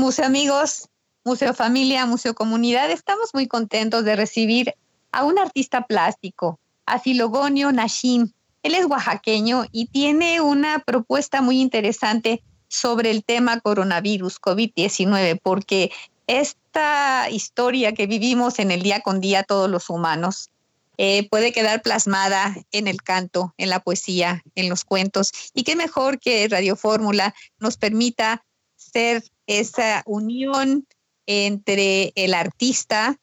Museo Amigos, Museo Familia, Museo Comunidad, estamos muy contentos de recibir a un artista plástico, a Filogonio Nashin. Él es oaxaqueño y tiene una propuesta muy interesante sobre el tema coronavirus, COVID-19, porque esta historia que vivimos en el día con día todos los humanos eh, puede quedar plasmada en el canto, en la poesía, en los cuentos. Y qué mejor que Radio Fórmula nos permita ser esa unión entre el artista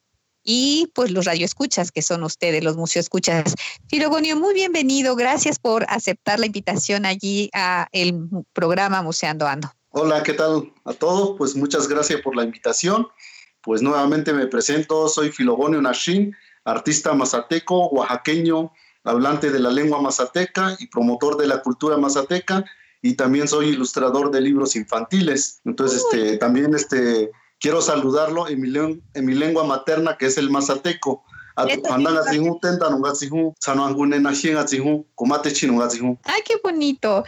y pues los radioescuchas, que son ustedes, los museoescuchas. Filogonio, muy bienvenido. Gracias por aceptar la invitación allí a el programa Museando Ando. Hola, ¿qué tal a todos? Pues muchas gracias por la invitación. Pues nuevamente me presento, soy Filogonio Nashin, artista mazateco, oaxaqueño, hablante de la lengua mazateca y promotor de la cultura mazateca y también soy ilustrador de libros infantiles. Entonces, este, también este, quiero saludarlo en mi, en mi lengua materna, que es el mazateco. Ay, qué bonito.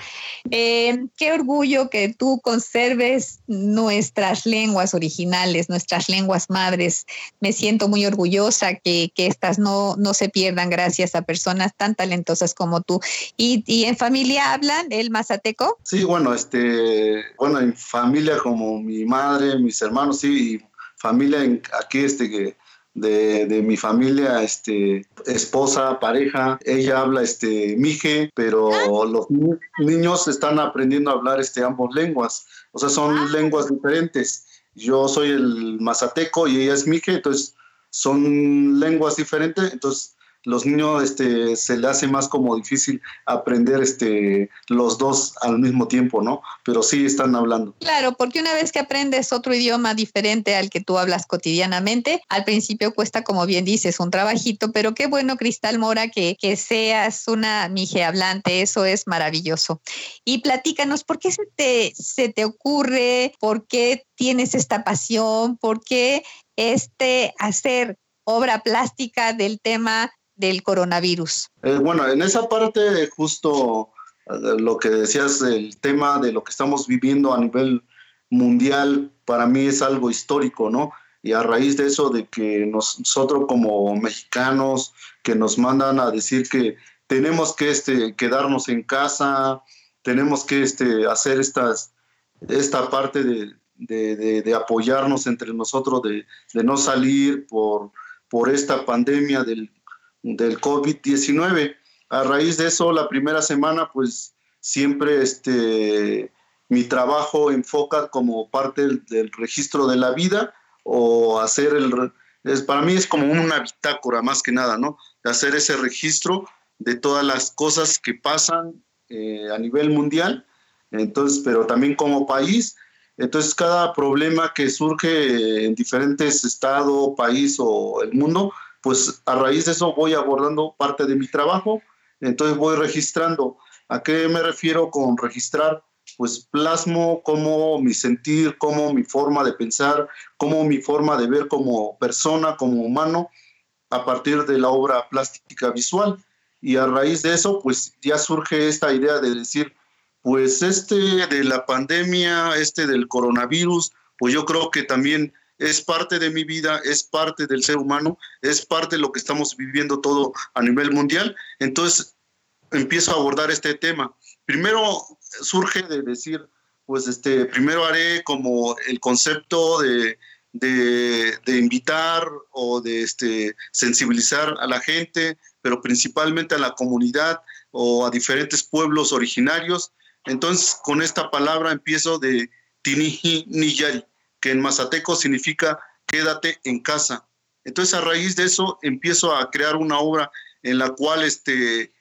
Eh, qué orgullo que tú conserves nuestras lenguas originales, nuestras lenguas madres. Me siento muy orgullosa que, que estas no, no se pierdan gracias a personas tan talentosas como tú. ¿Y, y en familia hablan el mazateco? Sí, bueno, este, bueno, en familia como mi madre, mis hermanos, sí, y familia en, aquí, este, que de, mi familia, este, esposa, pareja, ella habla este, mije, pero los niños están aprendiendo a hablar este, ambos lenguas, o sea, son lenguas diferentes. Yo soy el mazateco y ella es mije, entonces son lenguas diferentes, entonces los niños este, se le hace más como difícil aprender este, los dos al mismo tiempo, ¿no? Pero sí están hablando. Claro, porque una vez que aprendes otro idioma diferente al que tú hablas cotidianamente, al principio cuesta, como bien dices, un trabajito, pero qué bueno, Cristal Mora, que, que seas una mije hablante, eso es maravilloso. Y platícanos, ¿por qué se te, se te ocurre? ¿Por qué tienes esta pasión? ¿Por qué este hacer obra plástica del tema del coronavirus? Eh, bueno, en esa parte justo eh, lo que decías, el tema de lo que estamos viviendo a nivel mundial, para mí es algo histórico, ¿no? Y a raíz de eso, de que nosotros como mexicanos, que nos mandan a decir que tenemos que este, quedarnos en casa, tenemos que este, hacer estas, esta parte de, de, de, apoyarnos entre nosotros, de, no salir por, por esta pandemia del, del COVID-19. A raíz de eso, la primera semana, pues siempre este, mi trabajo enfoca como parte del, registro de la vida o hacer el... Es, para mí es como una bitácora más que nada, ¿no? Hacer ese registro de todas las cosas que pasan eh, a nivel mundial, entonces, pero también como país. Entonces, cada problema que surge en diferentes estados, país o el mundo, pues a raíz de eso voy abordando parte de mi trabajo, entonces voy registrando. ¿A qué me refiero con registrar? Pues plasmo como mi sentir, como mi forma de pensar, como mi forma de ver como persona, como humano, a partir de la obra plástica visual. Y a raíz de eso, pues ya surge esta idea de decir, pues este de la pandemia, este del coronavirus, pues yo creo que también es parte de mi vida, es parte del ser humano, es parte de lo que estamos viviendo todo a nivel mundial. Entonces empiezo a abordar este tema. Primero surge de decir, pues este, primero haré como el concepto de, de, invitar o de este, sensibilizar a la gente, pero principalmente a la comunidad o a diferentes pueblos originarios. Entonces, con esta palabra empiezo de Tiniji Niyari, que en mazateco significa quédate en casa. Entonces a raíz de eso empiezo a crear una obra en la cual este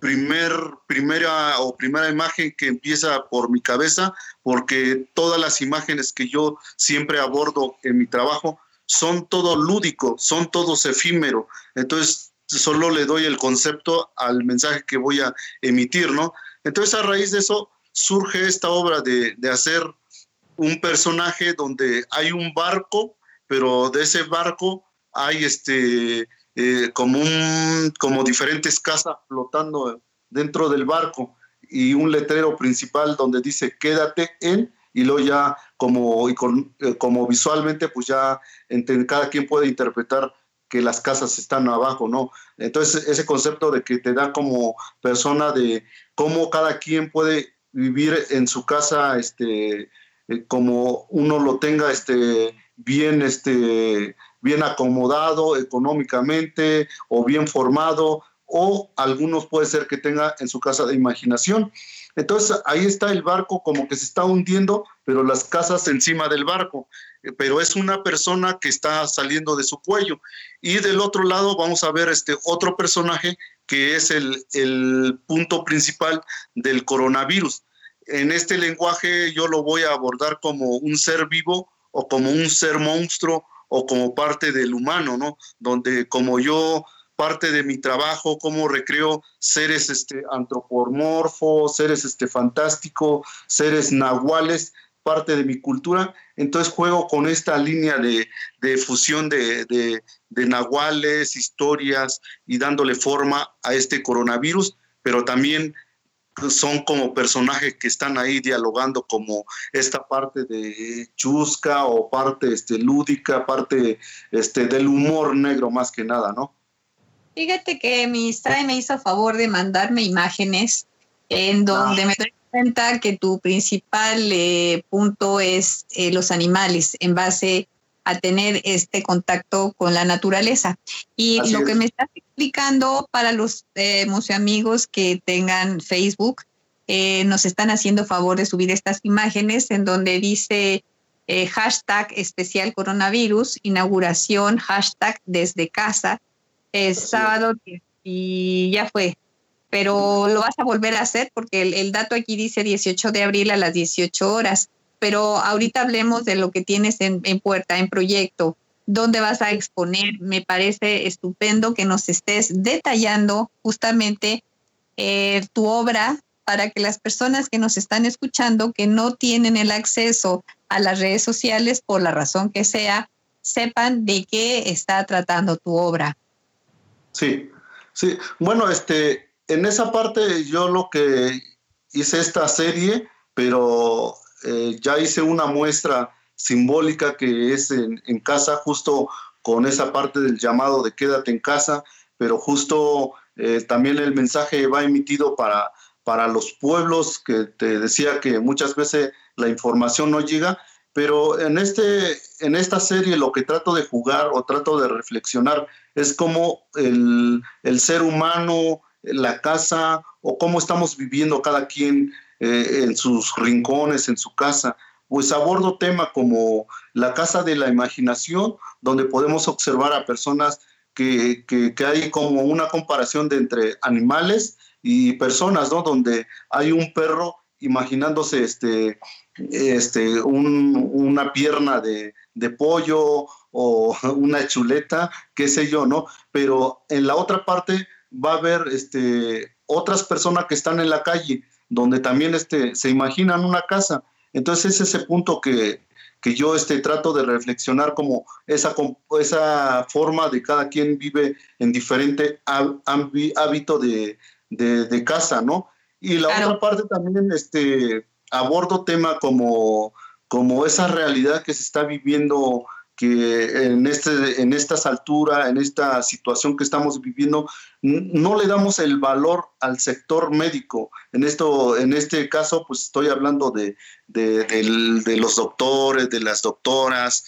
primer, primera o primera imagen que empieza por mi cabeza, porque todas las imágenes que yo siempre abordo en mi trabajo son todo lúdico, son todos efímero. Entonces solo le doy el concepto al mensaje que voy a emitir, ¿no? Entonces a raíz de eso surge esta obra de, de hacer un personaje donde hay un barco, pero de ese barco hay este eh, como un como diferentes casas flotando dentro del barco y un letrero principal donde dice quédate en y luego ya como, y eh, como visualmente, pues ya cada quien puede interpretar que las casas están abajo, ¿no? Entonces, ese concepto de que te da como persona de cómo cada quien puede vivir en su casa, este, eh, como uno lo tenga, este, bien, este, bien acomodado económicamente o bien formado, o algunos puede ser que tenga en su casa de imaginación. Entonces ahí está el barco como que se está hundiendo, pero las casas encima del barco. Eh, pero es una persona que está saliendo de su cuello. Y del otro lado vamos a ver este otro personaje que es el, el punto principal del coronavirus. En este lenguaje yo lo voy a abordar como un ser vivo o como un ser monstruo o como parte del humano, ¿no? Donde como yo parte de mi trabajo, como recreo seres este, antropomorfos, seres este, fantásticos, seres nahuales, parte de mi cultura. Entonces juego con esta línea de, fusión de, de, nahuales, historias y dándole forma a este coronavirus, pero también son como personajes que están ahí dialogando como esta parte de chusca o parte este, lúdica, parte este, del humor negro más que nada, ¿no? Fíjate que mi Instagram me hizo favor de mandarme imágenes en donde ah. me doy cuenta que tu principal eh, punto es eh, los animales en base a tener este contacto con la naturaleza. Y lo que me estás explicando para los eh, amigos que tengan Facebook, eh, nos están haciendo favor de subir estas imágenes en donde dice eh, hashtag especial coronavirus, inauguración, hashtag desde casa, es sábado y ya fue. Pero lo vas a volver a hacer porque el, el dato aquí dice 18 de abril a las 18 horas pero ahorita hablemos de lo que tienes en, puerta, en proyecto, dónde vas a exponer. Me parece estupendo que nos estés detallando justamente eh, tu obra para que las personas que nos están escuchando, que no tienen el acceso a las redes sociales por la razón que sea, sepan de qué está tratando tu obra. Sí, sí. Bueno, este, en esa parte yo lo que hice esta serie, pero eh, ya hice una muestra simbólica que es en, casa, justo con esa parte del llamado de quédate en casa, pero justo eh, también el mensaje va emitido para, para los pueblos, que te decía que muchas veces la información no llega, pero en, este, en esta serie lo que trato de jugar o trato de reflexionar es cómo el, el ser humano, la casa o cómo estamos viviendo cada quien eh, en sus rincones, en su casa, pues abordo temas como la casa de la imaginación, donde podemos observar a personas que, que, hay como una comparación de entre animales y personas, ¿no? Donde hay un perro imaginándose este, este, una pierna de, de, pollo o una chuleta, qué sé yo, ¿no? Pero en la otra parte va a haber este, otras personas que están en la calle donde también este, se imaginan una casa. Entonces es ese punto que, que yo este, trato de reflexionar como esa, esa forma de cada quien vive en diferente hábito de, de, casa, ¿no? Y la otra parte también este, abordo tema como, como esa realidad que se está viviendo que en, este, en estas alturas, en esta situación que estamos viviendo, no le damos el valor al sector médico. En, esto, en este caso, pues estoy hablando de, de, los doctores, de las doctoras,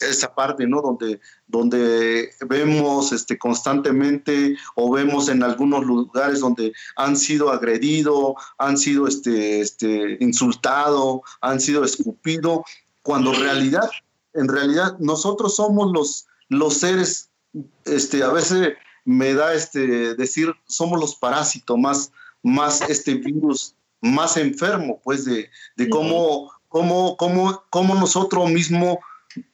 esa parte, ¿no? Donde, donde vemos este, constantemente o vemos en algunos lugares donde han sido agredidos, han sido este, este, insultados, han sido escupidos, cuando en realidad en realidad nosotros somos los, los seres, este, a veces me da este, decir, somos los parásitos más, más este virus más enfermo, pues, de, de cómo, cómo, cómo, cómo nosotros mismos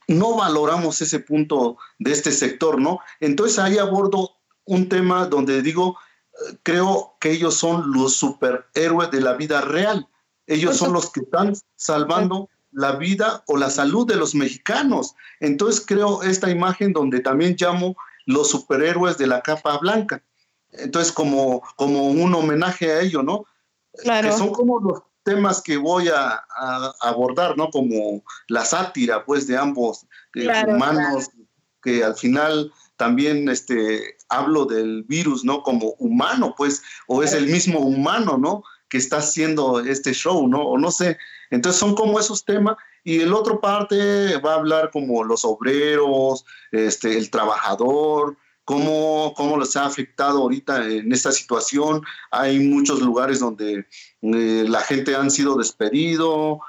no valoramos ese punto de este sector, ¿no? Entonces ahí abordo un tema donde digo, creo que ellos son los superhéroes de la vida real. Ellos son los que están salvando la vida o la salud de los mexicanos. Entonces creo esta imagen donde también llamo los superhéroes de la capa blanca. Entonces como, como un homenaje a ello, ¿no? Claro. Que son como los temas que voy a, abordar, ¿no? Como la sátira, pues, de ambos eh, humanos, que al final también este, hablo del virus, ¿no? Como humano, pues, o es el mismo humano, ¿no? Que está haciendo este show, ¿no? O no sé. Entonces son como esos temas. Y el otro parte va a hablar como los obreros, este, el trabajador, cómo, cómo les ha afectado ahorita en esta situación. Hay muchos lugares donde eh, la gente han sido despedido,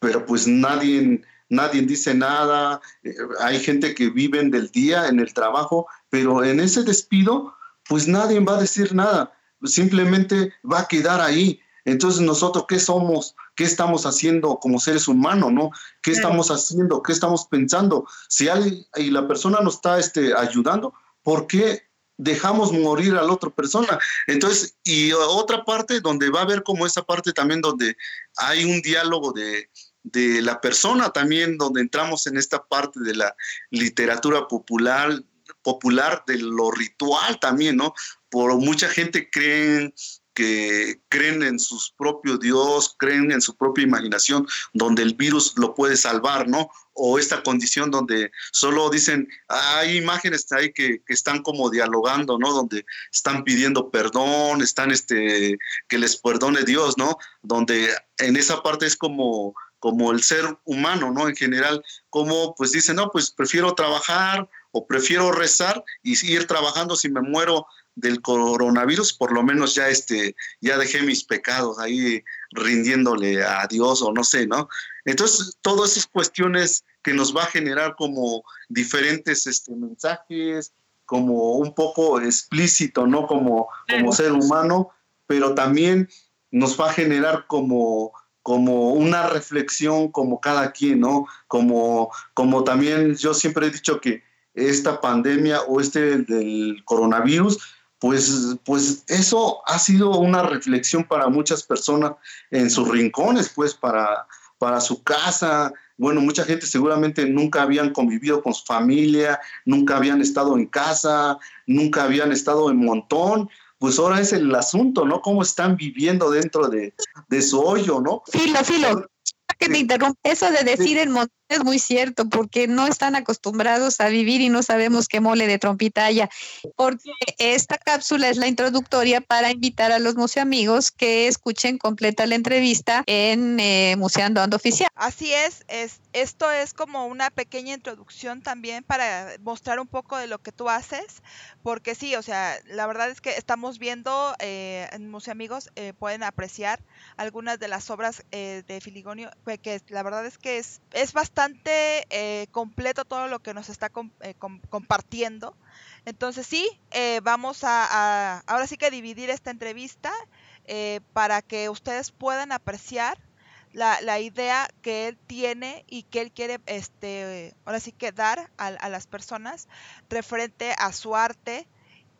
pero pues nadie, nadie dice nada. Eh, hay gente que viven del día en el trabajo, pero en ese despido, pues nadie va a decir nada. Simplemente va a quedar ahí. Entonces nosotros, ¿qué somos? ¿Qué estamos haciendo como seres humanos, no? ¿Qué estamos haciendo? ¿Qué estamos pensando? Si alguien y la persona nos está este, ayudando, ¿por qué dejamos morir a la otra persona? Entonces, y otra parte donde va a haber como esa parte también donde hay un diálogo de, de la persona también, donde entramos en esta parte de la literatura popular, popular de lo ritual también, ¿no? Por mucha gente creen que creen en su propio Dios, creen en su propia imaginación, donde el virus lo puede salvar, ¿no? O esta condición donde solo dicen, hay imágenes ahí que, que están como dialogando, ¿no? Donde están pidiendo perdón, están, este, que les perdone Dios, ¿no? Donde en esa parte es como, como el ser humano, ¿no? En general, como pues dicen, no, pues prefiero trabajar o prefiero rezar y ir trabajando si me muero del coronavirus, por lo menos ya este, ya dejé mis pecados ahí rindiéndole a Dios o no sé, ¿no? Entonces, todas esas cuestiones que nos va a generar como diferentes este, mensajes, como un poco explícito, ¿no? Como, como ser humano, pero también nos va a generar como, como una reflexión como cada quien, ¿no? Como, como también yo siempre he dicho que esta pandemia o este del coronavirus pues, pues eso ha sido una reflexión para muchas personas en sus rincones, pues para, para su casa. Bueno, mucha gente seguramente nunca habían convivido con su familia, nunca habían estado en casa, nunca habían estado en montón. Pues ahora es el asunto, ¿no? Cómo están viviendo dentro de, de su hoyo, ¿no? Filo, filo que te interrumpa. Eso de decir en montón es muy cierto, porque no están acostumbrados a vivir y no sabemos qué mole de trompita haya. Porque esta cápsula es la introductoria para invitar a los museamigos que escuchen completa la entrevista en eh, Museando Ando Oficial. Así es, es, esto es como una pequeña introducción también para mostrar un poco de lo que tú haces, porque sí, o sea, la verdad es que estamos viendo eh, en Museamigos, eh, pueden apreciar algunas de las obras eh, de Filigonio que la verdad es que es, es bastante eh, completo todo lo que nos está eh, compartiendo. Entonces sí, vamos a, ahora sí que dividir esta entrevista para que ustedes puedan apreciar la, la, idea que él tiene y que él quiere, este, ahora sí que dar a, a las personas referente a su arte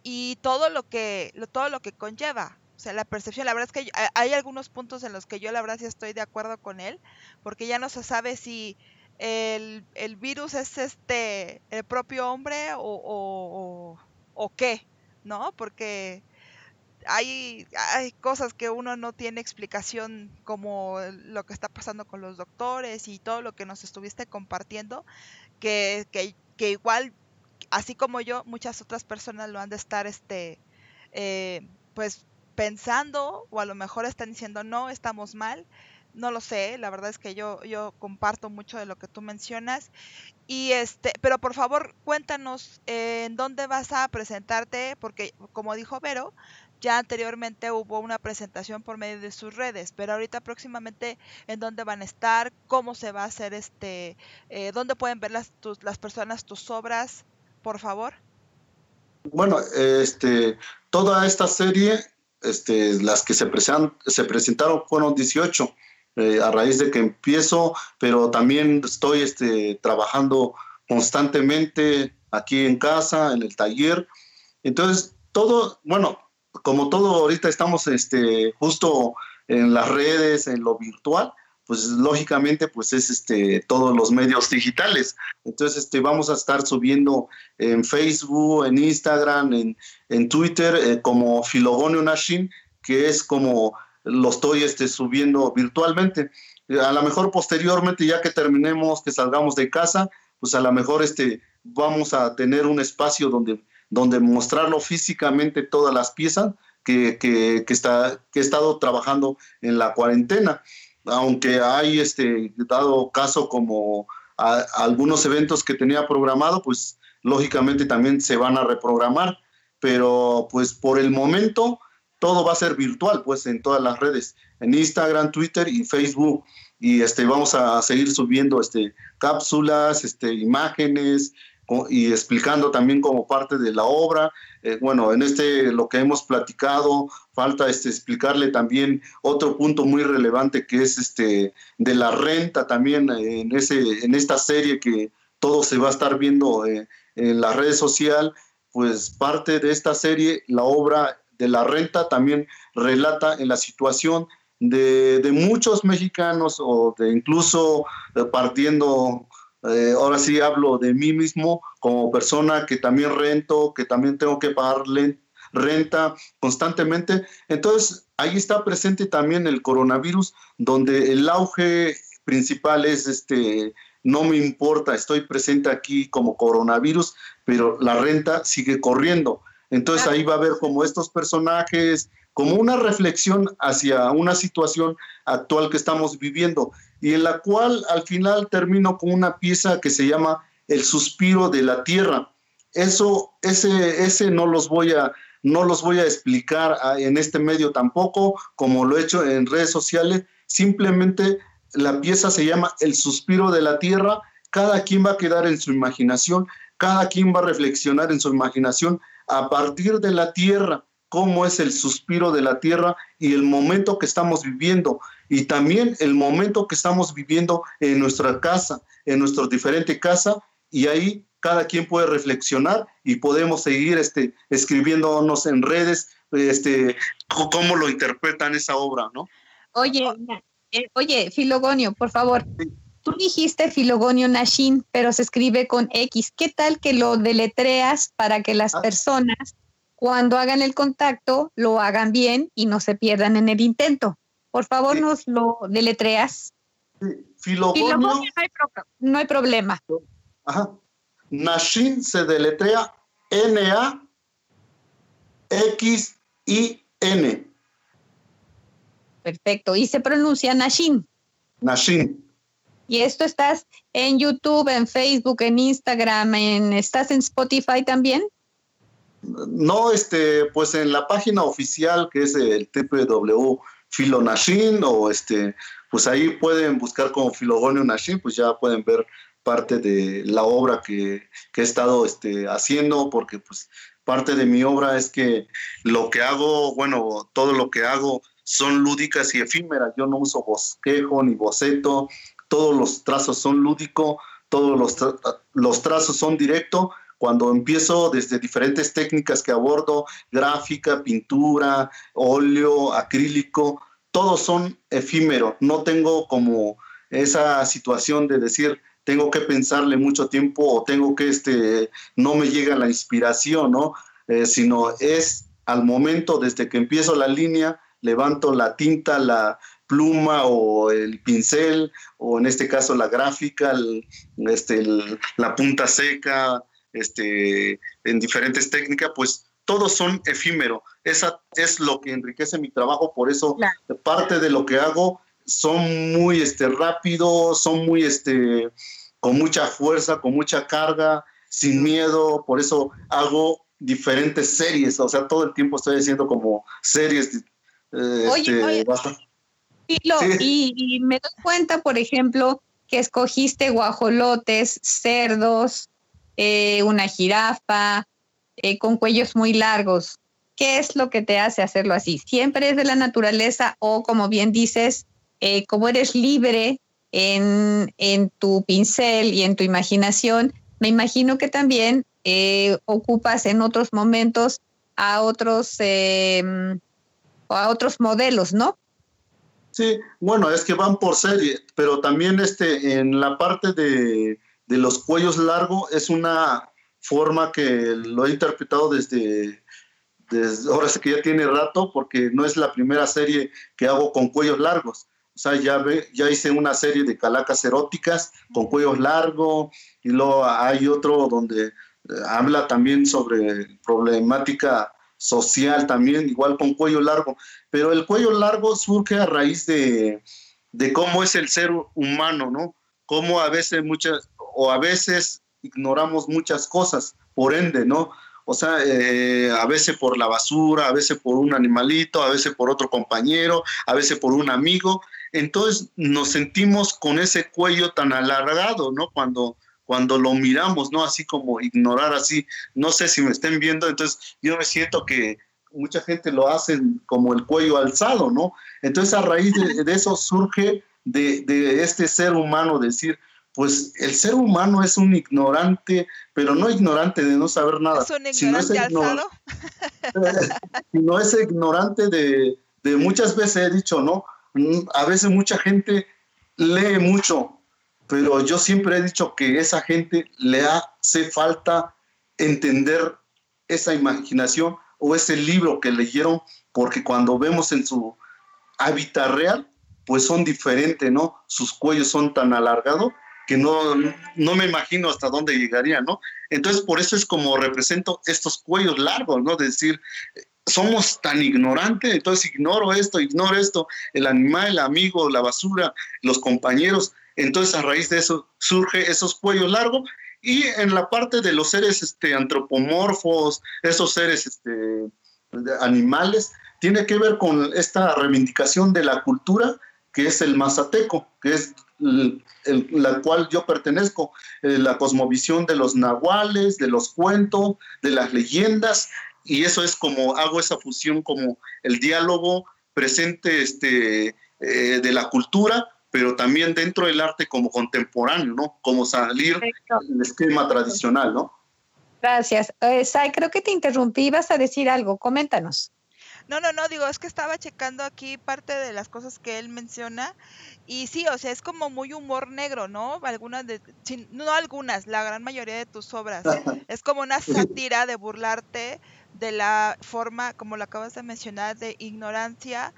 y todo lo que, todo lo que conlleva sea, la percepción, la verdad es que hay algunos puntos en los que yo la verdad sí estoy de acuerdo con él, porque ya no se sabe si el, virus es este el propio hombre o, o, qué, ¿no? Porque hay, hay cosas que uno no tiene explicación como lo que está pasando con los doctores y todo lo que nos estuviste compartiendo, que, que, que igual, así como yo, muchas otras personas lo han de estar, este, eh, pues pensando o a lo mejor están diciendo no, estamos mal. No lo sé, la verdad es que yo, yo comparto mucho de lo que tú mencionas. Y este, pero por favor, cuéntanos eh, en dónde vas a presentarte, porque como dijo Vero, ya anteriormente hubo una presentación por medio de sus redes, pero ahorita próximamente en dónde van a estar, cómo se va a hacer este, eh, dónde pueden ver las, las personas tus obras, por favor. Bueno, este, toda esta serie este, las que se, se presentaron fueron 18 eh, a raíz de que empiezo, pero también estoy este, trabajando constantemente aquí en casa, en el taller. Entonces, todo, bueno, como todo ahorita estamos este, justo en las redes, en lo virtual, pues lógicamente pues es este todos los medios digitales. Entonces este vamos a estar subiendo en Facebook, en Instagram, en, en Twitter eh, como Filogonio Nashin, que es como lo estoy este, subiendo virtualmente. A lo mejor posteriormente, ya que terminemos, que salgamos de casa, pues a lo mejor este, vamos a tener un espacio donde, donde mostrarlo físicamente todas las piezas que, que, está, que he estado trabajando en la cuarentena. Aunque hay este, dado caso como algunos eventos que tenía programado, pues lógicamente también se van a reprogramar, pero pues por el momento todo va a ser virtual, pues en todas las redes, en Instagram, Twitter y Facebook. Y este, vamos a seguir subiendo este, cápsulas, este, imágenes, y explicando también como parte de la obra. Eh, bueno, en este lo que hemos platicado, falta este, explicarle también otro punto muy relevante que es este de la renta también en, ese, en esta serie que todo se va a estar viendo eh, en la red social, pues parte de esta serie, la obra de la renta también relata en la situación de, de muchos mexicanos o de incluso eh, partiendo eh, ahora sí hablo de mí mismo como persona que también rento, que también tengo que pagarle renta constantemente. Entonces, ahí está presente también el coronavirus, donde el auge principal es este, no me importa, estoy presente aquí como coronavirus, pero la renta sigue corriendo. Entonces ahí va a haber como estos personajes, como una reflexión hacia una situación actual que estamos viviendo y en la cual al final termino con una pieza que se llama El suspiro de la tierra. Eso, ese, ese no los voy a, no los voy a explicar ah, en este medio tampoco, como lo he hecho en redes sociales. Simplemente la pieza se llama El suspiro de la tierra. Cada quien va a quedar en su imaginación, cada quien va a reflexionar en su imaginación a partir de la tierra cómo es el suspiro de la tierra y el momento que estamos viviendo y también el momento que estamos viviendo en nuestra casa, en nuestra diferente casa y ahí cada quien puede reflexionar y podemos seguir este, escribiéndonos en redes este, cómo lo interpretan esa obra, ¿no? Oye, eh, oye, Filogonio, por favor. Tú dijiste Filogonio Nashin, pero se escribe con X. ¿Qué tal que lo deletreas para que las ah. personas cuando hagan el contacto lo hagan bien y no se pierdan en el intento. Por favor, nos lo deletreas. Filogonio, no, hay no hay problema. Ajá. Nashin se deletrea N-A-X-I-N. Perfecto. Y se pronuncia Nashin. Nashin. Y esto estás en YouTube, en Facebook, en Instagram, en, ¿estás en Spotify también? No, este, pues en la página oficial que es el www.filonashin o este, pues ahí pueden buscar como Filogonio Nashin, pues ya pueden ver parte de la obra que, he estado este, haciendo, porque pues parte de mi obra es que lo que hago, bueno, todo lo que hago son lúdicas y efímeras. Yo no uso bosquejo ni boceto, todos los trazos son lúdicos, todos los, los trazos son directos cuando empiezo desde diferentes técnicas que abordo, gráfica, pintura, óleo, acrílico, todos son efímeros. No tengo como esa situación de decir, tengo que pensarle mucho tiempo o tengo que, este, no me llega la inspiración, ¿no? Eh, sino es al momento, desde que empiezo la línea, levanto la tinta, la pluma o el pincel, o en este caso la gráfica, este, la punta seca, este, en diferentes técnicas, pues todos son efímeros. Esa es lo que enriquece mi trabajo, por eso parte de lo que hago son muy este, rápidos, son muy este, con mucha fuerza, con mucha carga, sin miedo, por eso hago diferentes series, o sea, todo el tiempo estoy haciendo como series. Eh, oye, este, y, me doy cuenta, por ejemplo, que escogiste guajolotes, cerdos, eh, una jirafa, eh, con cuellos muy largos. ¿Qué es lo que te hace hacerlo así? ¿Siempre es de la naturaleza o, como bien dices, eh, como eres libre en, en, tu pincel y en tu imaginación, me imagino que también ocupas en otros momentos a otros, em, a otros modelos, ¿no? Sí, bueno, es que van por serie, pero también este, en la parte de, de los cuellos largos es una forma que lo he interpretado desde, ahora sé que ya tiene rato porque no es la primera serie que hago con cuellos largos. O sea, ya, ve, ya hice una serie de calacas eróticas con cuellos largos y luego hay otro donde eh, habla también sobre problemática social también, igual con cuello largo. Pero el cuello largo surge a raíz de, de cómo es el ser humano, ¿no? Cómo a veces muchas, o a veces ignoramos muchas cosas, por ende, ¿no? O sea, eh, a veces por la basura, a veces por un animalito, a veces por otro compañero, a veces por un amigo. Entonces nos sentimos con ese cuello tan alargado, ¿no? Cuando, cuando lo miramos, ¿no? Así como ignorar así. No sé si me estén viendo, entonces yo me siento que mucha gente lo hace como el cuello alzado, ¿no? Entonces a raíz de, eso surge de, de este ser humano decir, pues el ser humano es un ignorante, pero no ignorante de no saber nada. ¿Es un ignorante alzado? no es ignorante de, de, muchas veces he dicho, ¿no? Mm, a veces mucha gente lee mucho, pero yo siempre he dicho que esa gente le hace falta entender esa imaginación o ese libro que leyeron, porque cuando vemos en su hábitat real, pues son diferentes, ¿no? Sus cuellos son tan alargados que no, no me imagino hasta dónde llegaría, ¿no? Entonces, por eso es como represento estos cuellos largos, ¿no? De decir, somos tan ignorantes, entonces ignoro esto, ignoro esto, el animal, el amigo, la basura, los compañeros. Entonces, a raíz de eso surge esos cuellos largos y en la parte de los seres este, antropomorfos, esos seres este, animales, tiene que ver con esta reivindicación de la cultura que es el mazateco, que es la cual yo pertenezco, eh, la cosmovisión de los nahuales, de los cuentos, de las leyendas, y eso es como hago esa fusión como el diálogo presente este, eh, de la cultura, pero también dentro del arte como contemporáneo, ¿no? Como salir del esquema tradicional, ¿no? Gracias. Eh, Sai, creo que te interrumpí, vas a decir algo, coméntanos. No, no, no, digo, es que estaba checando aquí parte de las cosas que él menciona y sí, o sea, es como muy humor negro, ¿no? Algunas de, no algunas, la gran mayoría de tus obras. Es como una sátira de burlarte de la forma, como lo acabas de mencionar, de ignorancia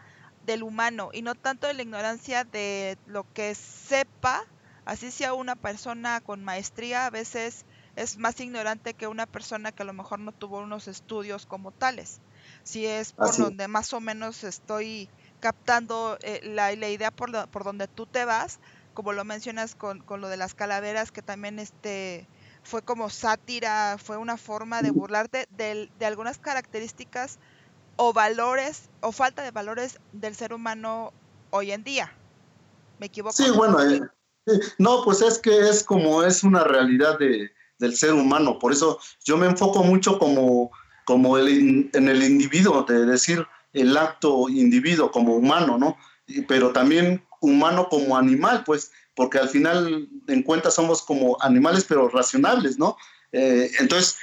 del humano y no tanto de la ignorancia de lo que sepa, así sea una persona con maestría, a veces es más ignorante que una persona que a lo mejor no tuvo unos estudios como tales si es por donde más o menos estoy captando eh, la, la, idea por, por donde tú te vas, como lo mencionas con, con, lo de las calaveras, que también este fue como sátira, fue una forma de burlarte de, de algunas características o valores o falta de valores del ser humano hoy en día. ¿Me equivoco? Sí, bueno, eh, no, pues es que es como es una realidad de, del ser humano, por eso yo me enfoco mucho como como el, en el individuo, de decir el acto individuo como humano, ¿no? Pero también humano como animal, pues, porque al final en cuenta somos como animales, pero racionales, ¿no? Eh, entonces,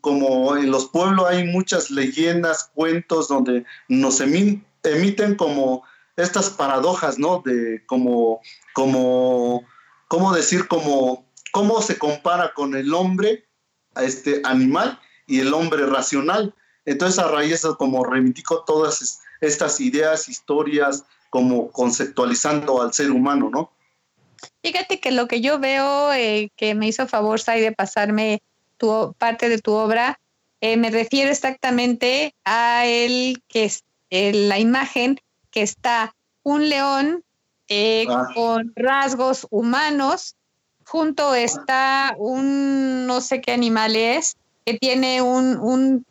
como en los pueblos hay muchas leyendas, cuentos donde nos emiten como estas paradojas, ¿no? De como, como, ¿cómo decir? Como, ¿cómo se compara con el hombre a este animal y el hombre racional. Entonces a raíz de eso como reivindico todas estas ideas, historias, como conceptualizando al ser humano, ¿no? Fíjate que lo que yo veo eh, que me hizo favor, Sai, de pasarme tu, parte de tu obra, eh, me refiero exactamente a el que es la imagen que está un león eh, ah. con rasgos humanos, junto está un no sé qué animal es, que tiene un, un,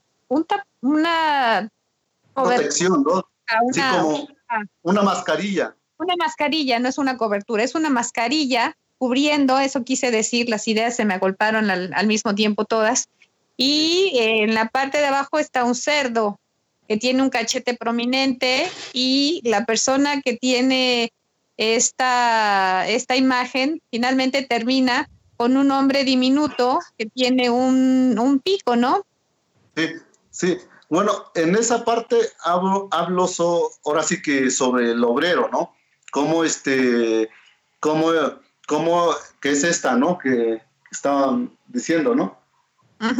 una protección, ¿no? Una, como una mascarilla. Una mascarilla, no es una cobertura, es una mascarilla cubriendo, eso quise decir, las ideas se me agolparon al, al mismo tiempo todas. Y en la parte de abajo está un cerdo que tiene un cachete prominente y la persona que tiene esta, esta imagen finalmente termina con un hombre diminuto que tiene un, pico, ¿no? Sí, sí. Bueno, en esa parte hablo, hablo ahora sí que sobre el obrero, ¿no? Cómo este, cómo, cómo, que es esta, ¿no? Que estaban diciendo, ¿no?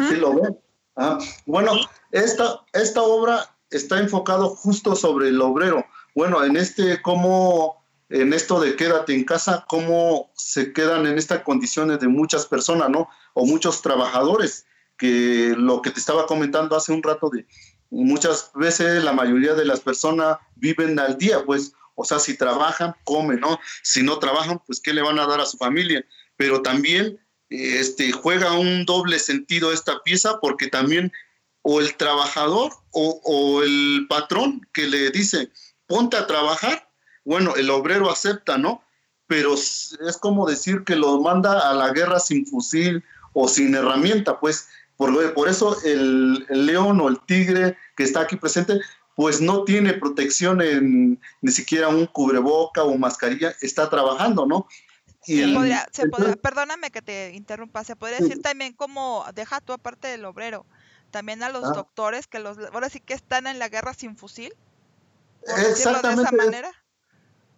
Sí lo ven. Ah, bueno, esta, esta obra está enfocado justo sobre el obrero. Bueno, en este, cómo, en esto de quédate en casa, cómo se quedan en estas condiciones de muchas personas, ¿no? O muchos trabajadores, que lo que te estaba comentando hace un rato de muchas veces la mayoría de las personas viven al día, pues, o sea, si trabajan, comen, ¿no? Si no trabajan, pues, ¿qué le van a dar a su familia? Pero también este, juega un doble sentido esta pieza porque también o el trabajador o, el patrón que le dice, ponte a trabajar, bueno, el obrero acepta, ¿no? Pero es como decir que lo manda a la guerra sin fusil o sin herramienta, pues por, por eso el, león o el tigre que está aquí presente, pues no tiene protección en ni siquiera un cubreboca o mascarilla, está trabajando, ¿no? se podría, perdóname que te interrumpa, se podría decir también como, deja tú aparte del obrero, también a los ah. doctores que los ahora sí que están en la guerra sin fusil. Exactamente. de esa manera.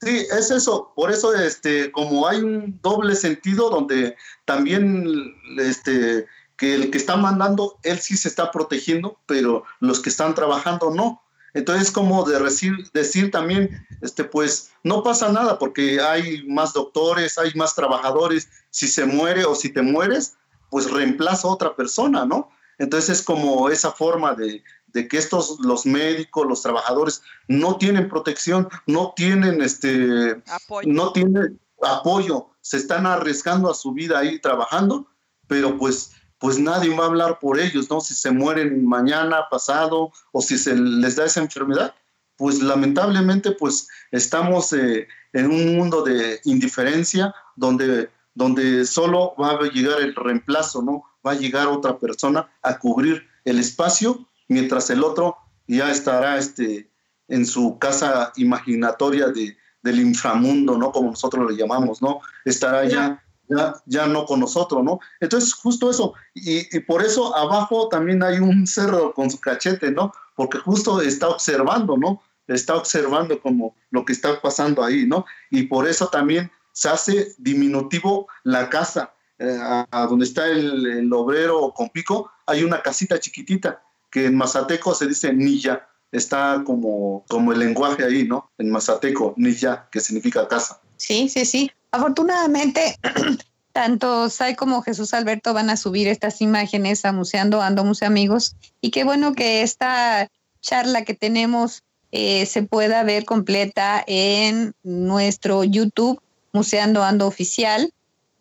Sí, es eso. Por eso, este, como hay un doble sentido donde también, este, que el que está mandando, él sí se está protegiendo, pero los que están trabajando no. Entonces, como de decir, decir también, este, pues no pasa nada porque hay más doctores, hay más trabajadores. Si se muere o si te mueres, pues reemplaza a otra persona, ¿no? Entonces es como esa forma de, que estos, los médicos, los trabajadores, no tienen protección, no tienen este, apoyo. no tienen apoyo, se están arriesgando a su vida ahí trabajando, pero pues, pues nadie va a hablar por ellos, ¿no? Si se mueren mañana, pasado, o si se les da esa enfermedad, pues lamentablemente pues estamos eh, en un mundo de indiferencia donde, donde solo va a llegar el reemplazo, ¿no? va a llegar otra persona a cubrir el espacio, mientras el otro ya estará este, en su casa imaginatoria de, del inframundo, ¿no? Como nosotros le llamamos, ¿no? Estará ya, ya, ya no con nosotros, ¿no? Entonces, justo eso. Y, y, por eso abajo también hay un cerro con su cachete, ¿no? Porque justo está observando, ¿no? Está observando como lo que está pasando ahí, ¿no? Y por eso también se hace diminutivo la casa. Eh, a, donde está el, obrero con pico, hay una casita chiquitita que en mazateco se dice nilla. Está como, como el lenguaje ahí, ¿no? En mazateco, nilla, que significa casa. Sí, sí, sí. Afortunadamente, tanto Sai como Jesús Alberto van a subir estas imágenes a Museando Ando Museo Amigos. Y qué bueno que esta charla que tenemos eh, se pueda ver completa en nuestro YouTube, Museando Ando Oficial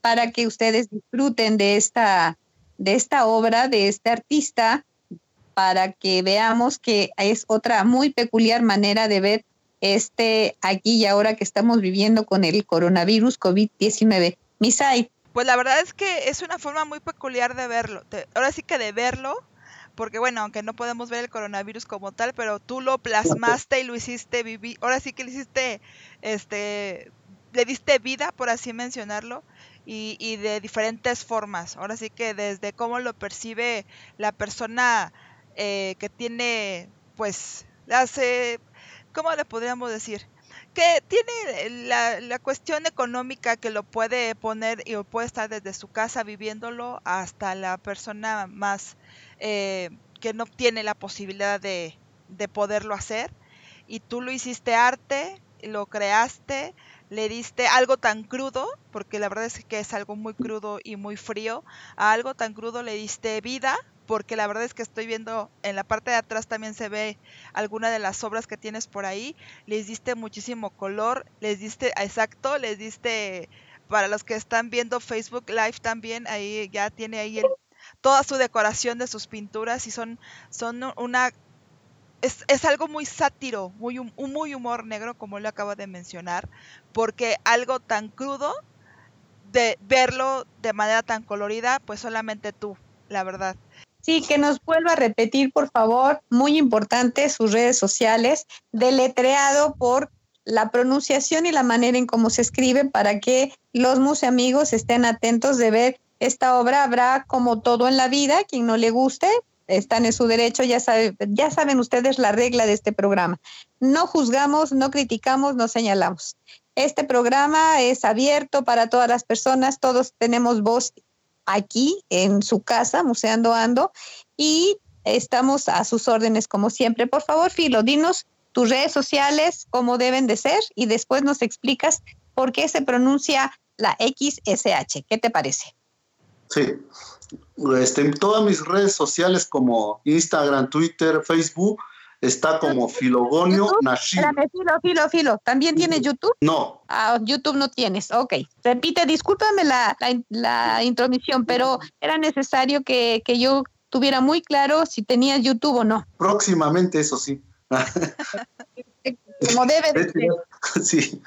para que ustedes disfruten de esta, de esta obra, de este artista, para que veamos que es otra muy peculiar manera de ver este aquí y ahora que estamos viviendo con el coronavirus COVID-19. Misai. Pues la verdad es que es una forma muy peculiar de verlo. ahora sí que de verlo, porque bueno, aunque no podemos ver el coronavirus como tal, pero tú lo plasmaste y lo hiciste vivir. Ahora sí que le hiciste, este, le diste vida, por así mencionarlo y, y, de diferentes formas. Ahora sí que desde cómo lo percibe la persona eh, que tiene, pues, hace, ¿cómo le podríamos decir? Que tiene la, la, cuestión económica que lo puede poner y puede estar desde su casa viviéndolo hasta la persona más eh, que no tiene la posibilidad de, de poderlo hacer. Y tú lo hiciste arte, lo creaste, le diste algo tan crudo, porque la verdad es que es algo muy crudo y muy frío, a algo tan crudo le diste vida, porque la verdad es que estoy viendo en la parte de atrás también se ve alguna de las obras que tienes por ahí, les diste muchísimo color, les diste, exacto, les diste, para los que están viendo Facebook Live también, ahí ya tiene ahí toda su decoración de sus pinturas y son, son una es, es, algo muy sátiro, muy, muy humor negro, como le acabo de mencionar, porque algo tan crudo, de verlo de manera tan colorida, pues solamente tú, la verdad. Sí, que nos vuelva a repetir, por favor, muy importante, sus redes sociales, deletreado por la pronunciación y la manera en cómo se escribe para que los museamigos estén atentos de ver esta obra. Habrá como todo en la vida, quien no le guste, están en su derecho, ya, ya saben ustedes la regla de este programa. No juzgamos, no criticamos, no señalamos. Este programa es abierto para todas las personas, todos tenemos voz aquí en su casa, Museando Ando, y estamos a sus órdenes como siempre. Por favor, Filo, dinos tus redes sociales, cómo deben de ser y después nos explicas por qué se pronuncia la XSH. ¿Qué te parece? Sí, este, en todas mis redes sociales como Instagram, Twitter, Facebook, está como Filogonio Nashim. Espérame, Filo, Filo, Filo. ¿También tienes YouTube? No. Ah, YouTube no tienes. Ok. Repite, discúlpame la, la, intromisión, pero era necesario que, que yo tuviera muy claro si tenías YouTube o no. Próximamente, eso sí. Como debe de ser. Sí.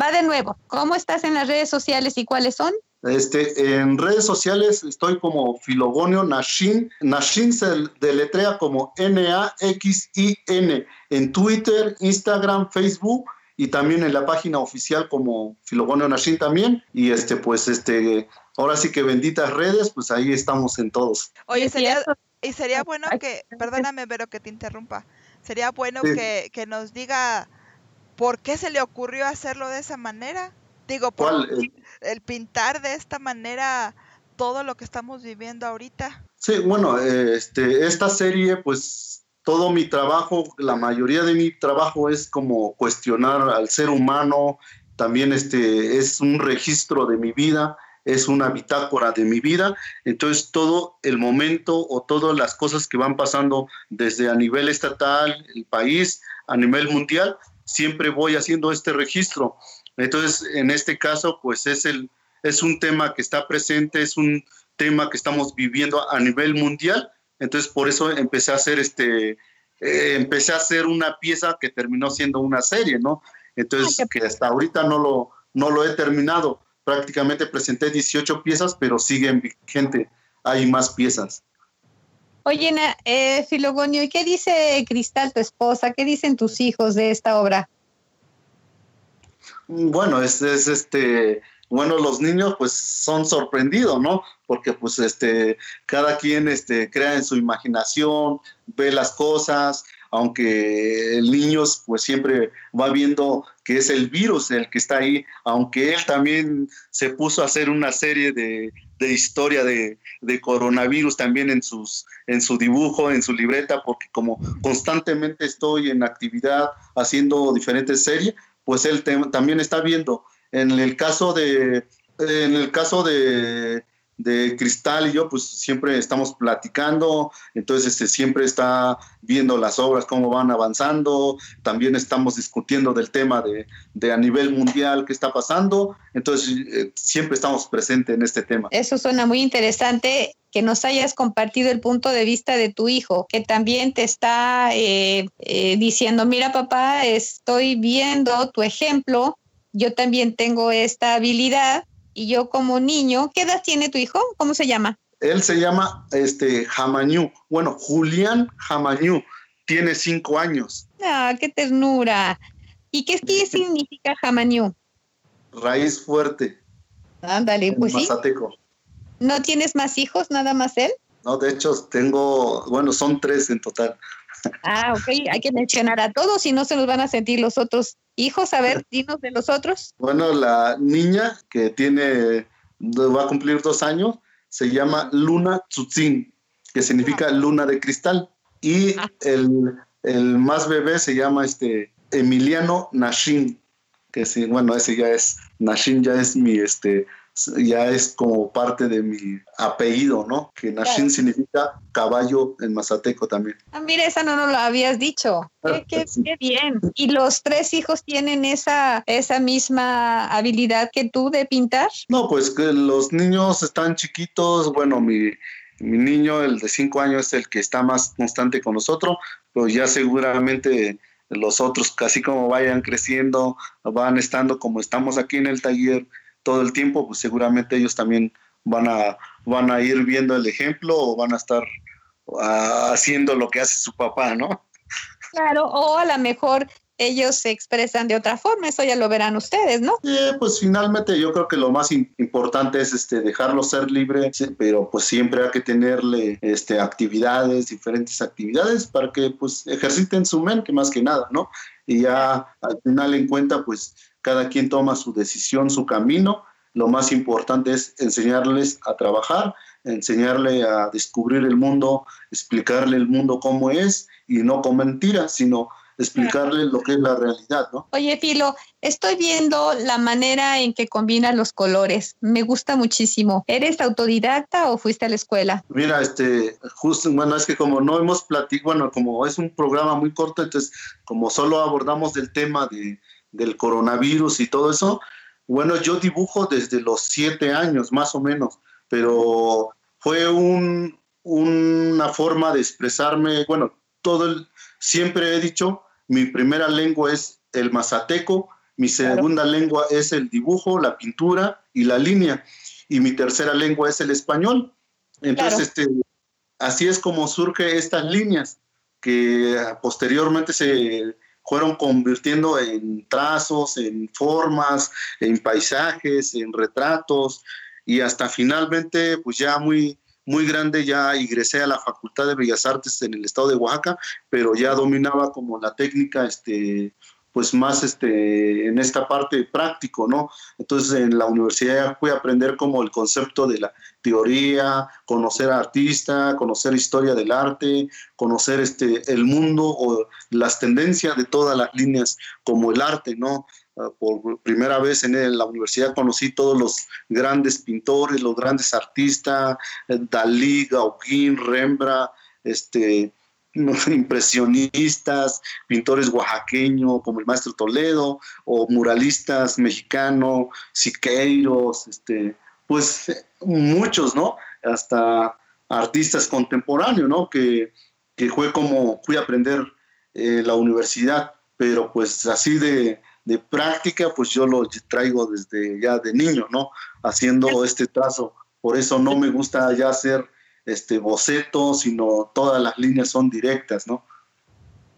Va de nuevo. ¿Cómo estás en las redes sociales y cuáles son? Este, en redes sociales estoy como Filogonio Nashin. Nashin se deletrea como N-A-X-I-N. En Twitter, Instagram, Facebook y también en la página oficial como Filogonio Nashin también. Y este, pues, este, ahora sí que benditas redes, pues ahí estamos en todos. Oye, sería, y sería bueno que, perdóname, pero que te interrumpa. Sería bueno que, que nos diga por qué se le ocurrió hacerlo de esa manera. Digo, por el pintar de esta manera todo lo que estamos viviendo ahorita. Sí, bueno, este, esta serie, pues todo mi trabajo, la mayoría de mi trabajo es como cuestionar al ser humano, también este, es un registro de mi vida, es una bitácora de mi vida, entonces todo el momento o todas las cosas que van pasando desde a nivel estatal, el país, a nivel mundial, siempre voy haciendo este registro. Entonces, en este caso, pues es, el, es un tema que está presente, es un tema que estamos viviendo a nivel mundial. Entonces, por eso empecé a hacer este, eh, empecé a hacer una pieza que terminó siendo una serie, ¿no? Entonces, que hasta ahorita no lo, no lo he terminado. Prácticamente presenté 18 piezas, pero siguen vigente. Hay más piezas. Oye, eh, Filogonio, ¿y qué dice Cristal, tu esposa? ¿Qué dicen tus hijos de esta obra? Bueno, es, este, bueno, los niños pues son sorprendidos, ¿no? Porque pues este, cada quien este, crea en su imaginación, ve las cosas, aunque el niño pues siempre va viendo que es el virus el que está ahí, aunque él también se puso a hacer una serie de, de historia de, de, coronavirus también en, sus, en su dibujo, en su libreta, porque como constantemente estoy en actividad haciendo diferentes series, pues él también está viendo. En el caso de, en el caso de, Cristal y yo, pues siempre estamos platicando, entonces este, siempre está viendo las obras, cómo van avanzando, también estamos discutiendo del tema de, a nivel mundial qué está pasando, entonces eh, siempre estamos presentes en este tema. Eso suena muy interesante que nos hayas compartido el punto de vista de tu hijo, que también te está eh, eh, diciendo, mira papá, estoy viendo tu ejemplo, yo también tengo esta habilidad y yo como niño, ¿qué edad tiene tu hijo? ¿Cómo se llama? Él se llama este Jamañú, bueno, Julián Jamañú, tiene cinco años. Ah, qué ternura. ¿Y qué, qué significa Jamañú? Raíz fuerte. Ándale, pues sí. ¿No tienes más hijos, nada más él? No, de hecho tengo, bueno, son tres en total. Ah, ok, hay que mencionar a todos y no se nos van a sentir los otros hijos. A ver, dinos de los otros. Bueno, la niña que tiene, va a cumplir dos años, se llama Luna Tzutzin, que significa ah. luna de cristal. Y ah. el, el, más bebé se llama este Emiliano Nashin, que sí, bueno, ese ya es, Nashin ya es mi, este, ya es como parte de mi apellido, ¿no? Que Nashin significa caballo en mazateco también. Ah, mira, esa no nos lo habías dicho. Qué, bien. ¿Y los tres hijos tienen esa, esa misma habilidad que tú de pintar? No, pues que los niños están chiquitos, bueno, mi, mi niño, el de cinco años, es el que está más constante con nosotros, pero ya seguramente los otros, casi como vayan creciendo, van estando como estamos aquí en el taller, todo el tiempo, pues seguramente ellos también van a, van a ir viendo el ejemplo o van a estar ah, haciendo lo que hace su papá, ¿no? Claro, o a lo mejor ellos se expresan de otra forma, eso ya lo verán ustedes, ¿no? Pues finalmente yo creo que lo más importante es este dejarlo ser libre, pero pues siempre hay que tenerle este actividades, diferentes actividades para que pues ejerciten su mente más que nada, ¿no? Y ya al final en cuenta pues cada quien toma su decisión, su camino. Lo más importante es enseñarles a trabajar enseñarle a descubrir el mundo, explicarle el mundo cómo es y no con mentiras, sino explicarle lo que es la realidad, ¿no? Oye, Filo, estoy viendo la manera en que combinas los colores. Me gusta muchísimo. ¿Eres autodidacta o fuiste a la escuela? Mira, este, justo, bueno, es que como no hemos platicado, bueno, como es un programa muy corto, entonces, como solo abordamos el tema de, del coronavirus y todo eso, bueno, yo dibujo desde los siete años, más o menos, pero fue un, una forma de expresarme, bueno, todo el, siempre he dicho mi primera lengua es el mazateco, mi segunda lengua es el dibujo, la pintura y la línea, y mi tercera lengua es el español. Entonces, este, así es como surgen estas líneas que posteriormente se fueron convirtiendo en trazos, en formas, en paisajes, en retratos, y hasta finalmente, pues ya muy, muy grande, ya ingresé a la Facultad de Bellas Artes en el estado de Oaxaca, pero ya dominaba como la técnica, este, pues más este, en esta parte práctico, ¿no? Entonces en la universidad fui a aprender como el concepto de la teoría, conocer a artista, conocer historia del arte, conocer este, el mundo o las tendencias de todas las líneas como el arte, ¿no? Ah, por primera vez en la universidad conocí todos los grandes pintores, los grandes artistas, eh, Dalí, Gauguin, Rembrandt, este, impresionistas, pintores oaxaqueños como el maestro Toledo, o muralistas mexicanos, Siqueiros, este, pues muchos, ¿no? Hasta artistas contemporáneos, ¿no? Que, que fue como fui a aprender en la universidad, pero pues así de, de práctica, pues yo lo traigo desde ya de niño, ¿no? Haciendo este trazo. Por eso no me gusta ya hacer este boceto, sino todas las líneas son directas, ¿no?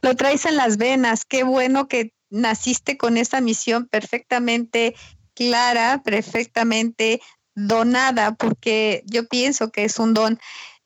Lo traes en las venas. Qué bueno que naciste con esa misión perfectamente clara, perfectamente donada, porque yo pienso que es un don.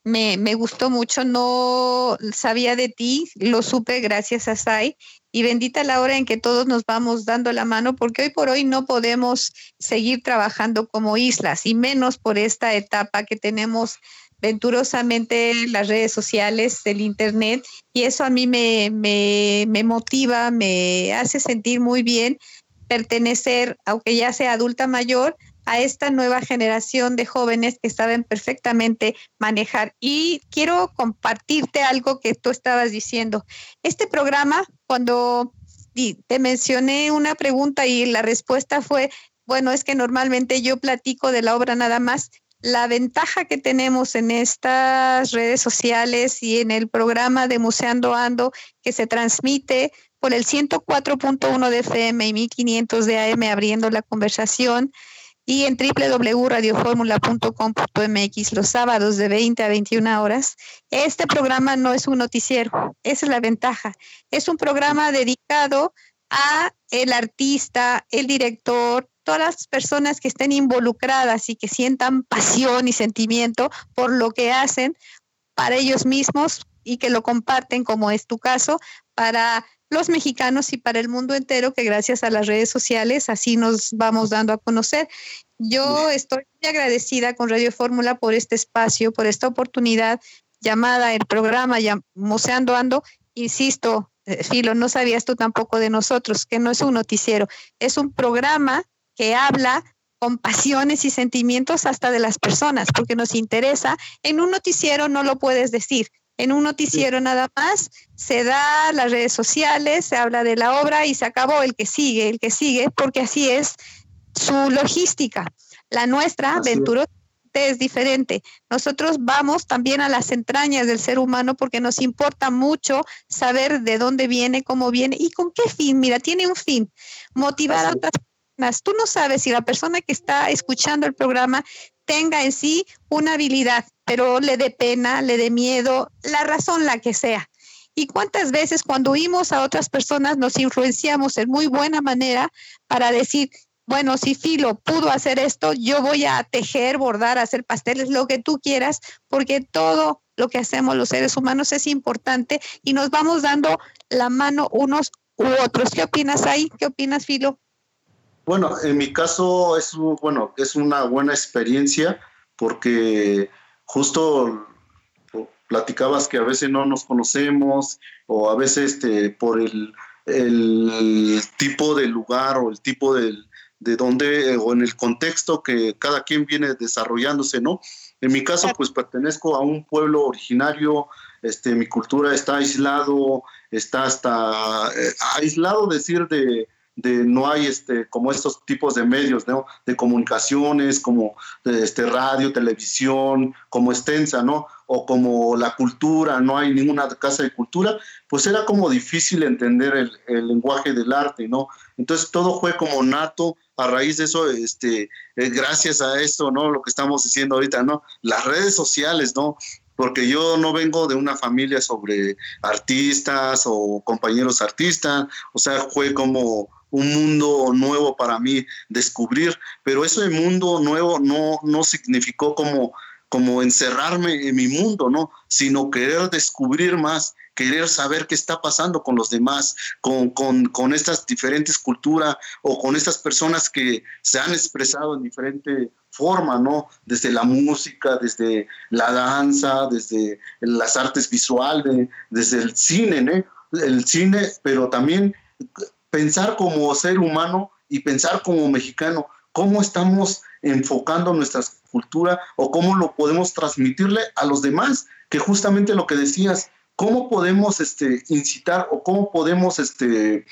Me, me, gustó mucho, no sabía de ti, lo supe gracias a Sai y bendita la hora en que todos nos vamos dando la mano, porque hoy por hoy no podemos seguir trabajando como islas, y menos por esta etapa que tenemos venturosamente las redes sociales, el Internet, y eso a mí me, me, me motiva, me hace sentir muy bien pertenecer, aunque ya sea adulta mayor, a esta nueva generación de jóvenes que saben perfectamente manejar. Y quiero compartirte algo que tú estabas diciendo. Este programa, cuando te mencioné una pregunta y la respuesta fue, bueno, es que normalmente yo platico de la obra nada más. La ventaja que tenemos en estas redes sociales y en el programa de Museando Ando que se transmite por el 104.1 de FM y 1500 de AM abriendo la conversación, y en www.radioformula.com.mx los sábados de 20 a 21 horas. Este programa no es un noticiero, esa es la ventaja. Es un programa dedicado a el artista, el director, todas las personas que estén involucradas y que sientan pasión y sentimiento por lo que hacen para ellos mismos y que lo comparten, como es tu caso, para los mexicanos y para el mundo entero, que gracias a las redes sociales así nos vamos dando a conocer. Yo estoy muy agradecida con Radio Fórmula por este espacio, por esta oportunidad llamada el programa Moseando Ando. Insisto, eh, Filo, no sabías tú tampoco de nosotros, que no es un noticiero, es un programa que habla con pasiones y sentimientos hasta de las personas, porque nos interesa. En un noticiero no lo puedes decir, en un noticiero nada más, se da las redes sociales, se habla de la obra y se acabó el que sigue, el que sigue, porque así es su logística. La nuestra, Venturo, es diferente. Nosotros vamos también a las entrañas del ser humano porque nos importa mucho saber de dónde viene, cómo viene y con qué fin. Mira, tiene un fin, motivar a otras personas. Tú no sabes si la persona que está escuchando el programa tenga en sí una habilidad, pero le dé pena, le dé miedo, la razón la que sea. ¿Y cuántas veces cuando oímos a otras personas nos influenciamos en muy buena manera para decir, bueno, si Filo pudo hacer esto, yo voy a tejer, bordar, hacer pasteles, lo que tú quieras, porque todo lo que hacemos los seres humanos es importante y nos vamos dando la mano unos u otros. ¿Qué opinas ahí? ¿Qué opinas, Filo? Bueno, en mi caso es, bueno, es una buena experiencia porque justo platicabas que a veces no nos conocemos o a veces este, por el, el tipo de lugar o el tipo de, de donde o en el contexto que cada quien viene desarrollándose, ¿no? En mi caso, pues pertenezco a un pueblo originario, este, mi cultura está aislado, está hasta eh, aislado decir de, de no hay este como estos tipos de medios de comunicaciones como este radio televisión como extensa no o como la cultura no hay ninguna casa de cultura pues era como difícil entender el, el lenguaje del arte no entonces todo fue como nato a raíz de eso este eh, gracias a esto no lo que estamos diciendo ahorita no las redes sociales no porque yo no vengo de una familia sobre artistas o compañeros artistas, o sea, fue como un mundo nuevo para mí descubrir, pero ese mundo nuevo no, no significó como, como encerrarme en mi mundo, ¿no? Sino querer descubrir más, querer saber qué está pasando con los demás, con, con, con estas diferentes culturas o con estas personas que se han expresado en diferente forma, ¿no? Desde la música, desde la danza, desde las artes visuales, desde el cine. El cine, pero también pensar como ser humano y pensar como mexicano, cómo estamos enfocando nuestra cultura o cómo lo podemos transmitirle a los demás, que justamente lo que decías, cómo podemos este, incitar o cómo podemos este,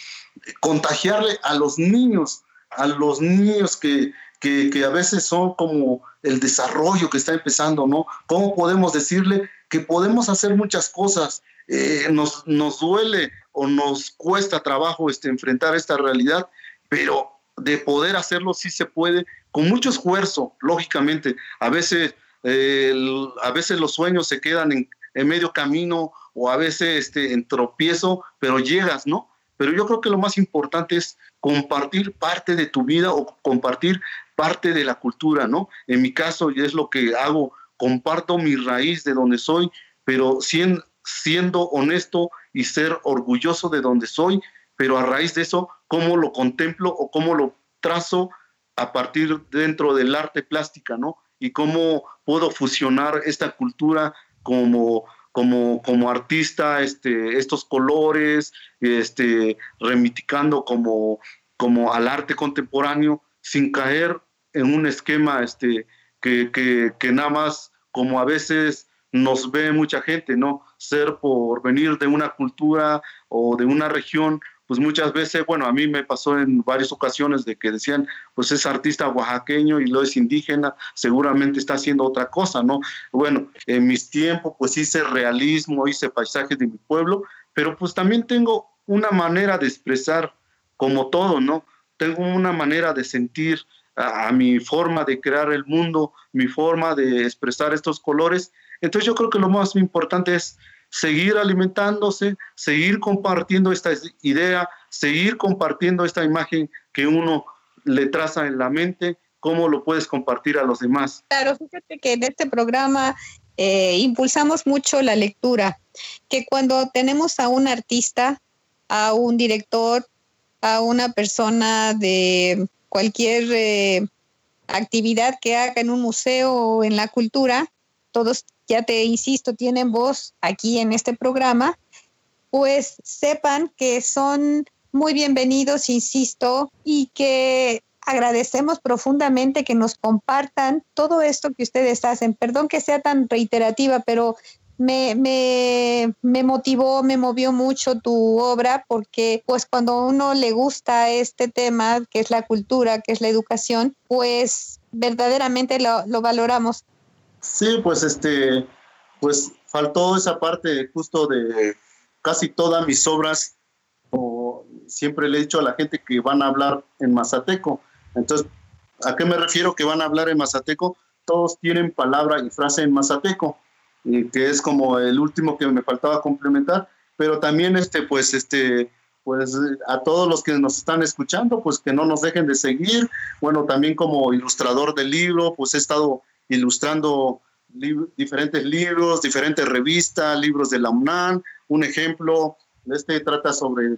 contagiarle a los niños, a los niños que, que, a veces son como el desarrollo que está empezando, ¿no? ¿Cómo podemos decirle que podemos hacer muchas cosas? Eh, nos, nos duele o nos cuesta trabajo este, enfrentar esta realidad, pero de poder hacerlo sí se puede, con mucho esfuerzo, lógicamente. A veces, a veces los sueños se quedan en, medio camino o a veces este, en tropiezo, pero llegas, ¿no? Pero yo creo que lo más importante es compartir parte de tu vida o compartir parte de la cultura, ¿no? En mi caso, y es lo que hago, comparto mi raíz de donde soy, pero siendo honesto y ser orgulloso de donde soy, pero a raíz de eso, cómo lo contemplo o cómo lo trazo a partir dentro del arte plástica, ¿no? Y cómo puedo fusionar esta cultura como, como, como artista, este, estos colores, este, remiticando como, como al arte contemporáneo, sin caer en un esquema este, que, que, que nada más, como a veces nos ve mucha gente, ¿no? Ser por venir de una cultura o de una región, pues muchas veces, bueno, a mí me pasó en varias ocasiones de que decían, pues es artista oaxaqueño y lo es indígena, seguramente está haciendo otra cosa, ¿no? Bueno, en mis tiempos, pues hice realismo, hice paisajes de mi pueblo, pero pues también tengo una manera de expresar como todo, ¿no? Tengo una manera de sentir a mi forma de crear el mundo, mi forma de expresar estos colores entonces yo creo que lo más importante es seguir alimentándose, seguir compartiendo esta idea, seguir compartiendo esta imagen que uno le traza en la mente, cómo lo puedes compartir a los demás. Claro, fíjate que en este programa eh, impulsamos mucho la lectura, que cuando tenemos a un artista, a un director, a una persona de cualquier eh, actividad que haga en un museo o en la cultura, todos ya te insisto, tienen voz aquí en este programa, pues sepan que son muy bienvenidos, insisto, y que agradecemos profundamente que nos compartan todo esto que ustedes hacen. Perdón que sea tan reiterativa, pero me, me, me, motivó, me movió mucho tu obra porque pues cuando a uno le gusta este tema, que es la cultura, que es la educación, pues verdaderamente lo, lo valoramos. Sí, pues este, pues faltó esa parte justo de casi todas mis obras, o siempre le he dicho a la gente que van a hablar en mazateco. Entonces, ¿a qué me refiero que van a hablar en mazateco? Todos tienen palabra y frase en mazateco, que es como el último que me faltaba complementar, pero también este, pues, este, pues a todos los que nos están escuchando, pues que no nos dejen de seguir. Bueno, también como ilustrador del libro, pues he estado ilustrando diferentes libros, diferentes revistas, libros de la UNAM. Un ejemplo, este trata sobre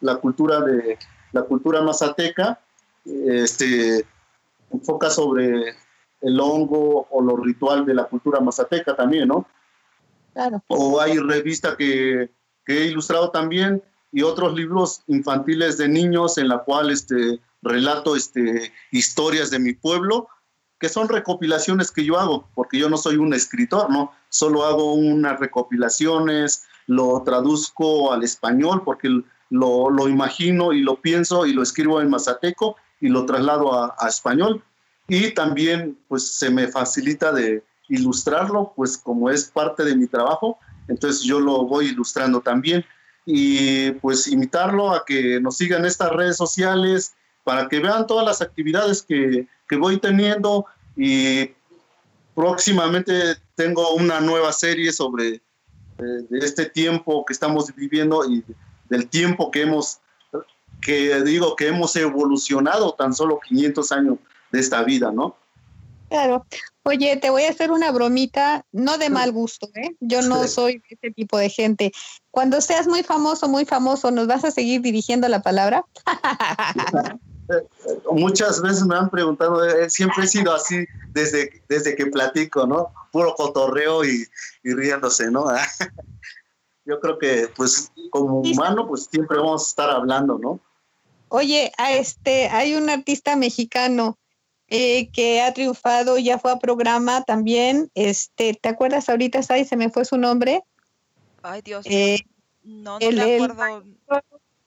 la, cultura de la cultura mazateca. Este enfoca sobre el hongo o lo ritual de la cultura mazateca también, ¿no? Claro. O hay revista que, que he ilustrado también y otros libros infantiles de niños en la cual este, relato este, historias de mi pueblo, que son recopilaciones que yo hago, porque yo no soy un escritor, ¿no? Solo hago unas recopilaciones, lo traduzco al español, porque lo, lo imagino y lo pienso y lo escribo en mazateco y lo traslado a, a español. Y también, pues, se me facilita de ilustrarlo, pues, como es parte de mi trabajo, entonces yo lo voy ilustrando también y pues invitarlo a que nos sigan estas redes sociales para que vean todas las actividades que, que voy teniendo y próximamente tengo una nueva serie sobre eh, este tiempo que estamos viviendo y del tiempo que hemos, que digo que hemos evolucionado tan solo 500 años de esta vida, ¿no? Claro. Oye, te voy a hacer una bromita, no de mal gusto, ¿eh? Yo no soy ese tipo de gente. Cuando seas muy famoso, muy famoso, ¿nos vas a seguir dirigiendo la palabra? Muchas veces me han preguntado, eh, siempre he sido así desde, desde que platico, ¿no? Puro cotorreo y, y riéndose, ¿no? Yo creo que, pues, como humano, pues siempre vamos a estar hablando, ¿no? Oye, a este, hay un artista mexicano eh, que ha triunfado, ya fue a programa también. Este, ¿te acuerdas ahorita, Sai? Se me fue su nombre. Ay, Dios. Eh, no, no me acuerdo.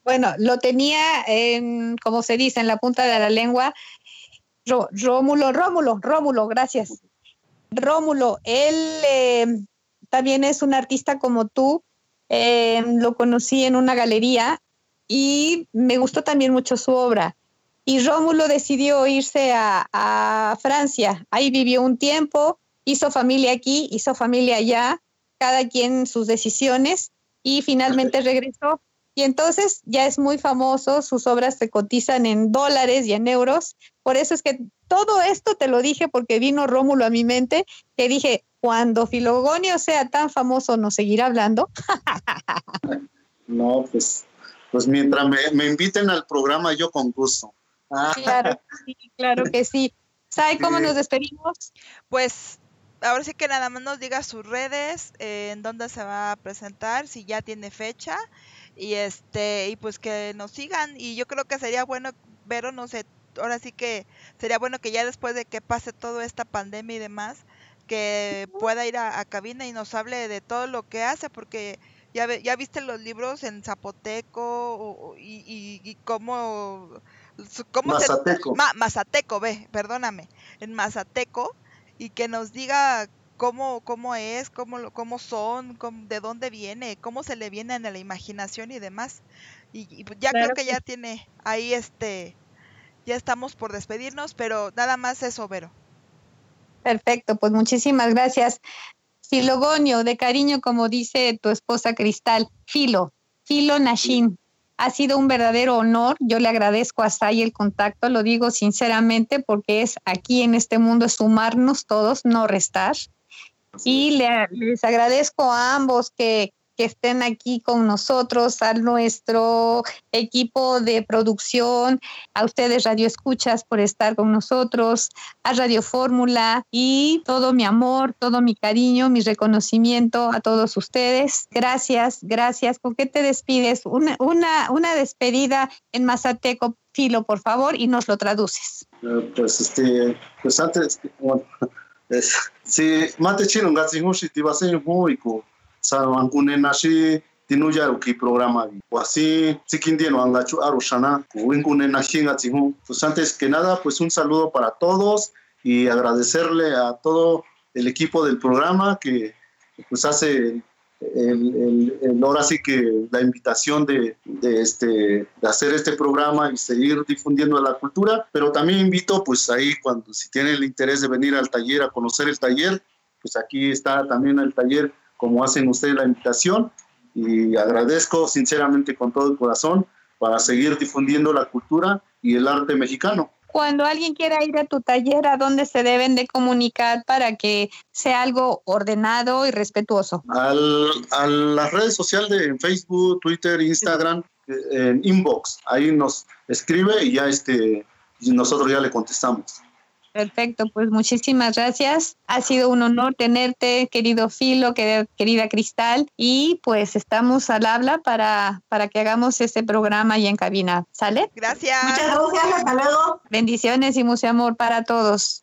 Bueno, lo tenía en, como se dice, en la punta de la lengua. Rómulo, Rómulo, Rómulo, gracias. Rómulo, él eh, también es un artista como tú. lo conocí en una galería y me gustó también mucho su obra y Rómulo decidió irse a, Francia. Ahí vivió un tiempo, hizo familia aquí, hizo familia allá, cada quien sus decisiones y finalmente regresó. Y entonces ya es muy famoso, sus obras se cotizan en dólares y en euros. Por eso es que todo esto te lo dije porque vino Rómulo a mi mente, que dije, cuando Filogonio sea tan famoso, ¿nos seguirá hablando? no, pues, pues mientras me, me inviten al programa, yo con gusto. Claro, sí, claro que sí. ¿Sabe cómo nos despedimos? Pues ahora sí que nada más nos diga sus redes, eh, en dónde se va a presentar, si ya tiene fecha y este y pues que nos sigan y yo creo que sería bueno ver no sé, ahora sí que sería bueno que ya después de que pase toda esta pandemia y demás que pueda ir a, cabina y nos hable de todo lo que hace porque ya, ya viste los libros en zapoteco y, y, y cómo ¿Cómo Mazateco. Mazateco, ve, perdóname, en Mazateco, y que nos diga cómo, cómo es, cómo, cómo son, de dónde viene, cómo se le viene en la imaginación y demás. Y, ya creo que, ya tiene ahí este, ya estamos por despedirnos, pero nada más eso, Vero. Perfecto, pues muchísimas gracias. Filogonio, de cariño, como dice tu esposa Cristal, Filo, Filo Nashin. Ha sido un verdadero honor. Yo le agradezco a Sai el contacto, lo digo sinceramente, porque es aquí en este mundo sumarnos todos, no restar. Y les agradezco a ambos que, que estén aquí con nosotros, a nuestro equipo de producción, a ustedes Radio Escuchas por estar con nosotros, a Radio Fórmula y todo mi amor, todo mi cariño, mi reconocimiento a todos ustedes. Gracias, gracias. ¿Con qué te despides? Una, una, una despedida en Mazateco, Filo, por favor, y nos lo traduces. Eh, pues, este, pues antes, bueno, si mate chino, te va a ser muy cool sarwankune nashi tinuya uki programa wasi sikindien angachu arushana winkune nashi ngatsihu pues antes que nada pues un saludo para todos y agradecerle a todo el equipo del programa que pues hace el, el, ahora sí que la invitación de, este, de hacer este programa y seguir difundiendo la cultura, pero también invito pues ahí cuando si tienen el interés de venir al taller a conocer el taller, pues aquí está también el taller como hacen ustedes la invitación y agradezco sinceramente con todo el corazón para seguir difundiendo la cultura y el arte mexicano. Cuando alguien quiera ir a tu taller, ¿a dónde se deben de comunicar para que sea algo ordenado y respetuoso? Al, a las redes sociales de Facebook, Twitter, Instagram, en inbox. Ahí nos escribe y ya este, nosotros ya le contestamos. Perfecto, pues muchísimas gracias. Ha sido un honor tenerte, querido Filo, querida Cristal, y pues estamos al habla para, para que hagamos este programa y en cabina. ¿Sale? Gracias. Muchas gracias, hasta luego. Bendiciones y mucho amor para todos.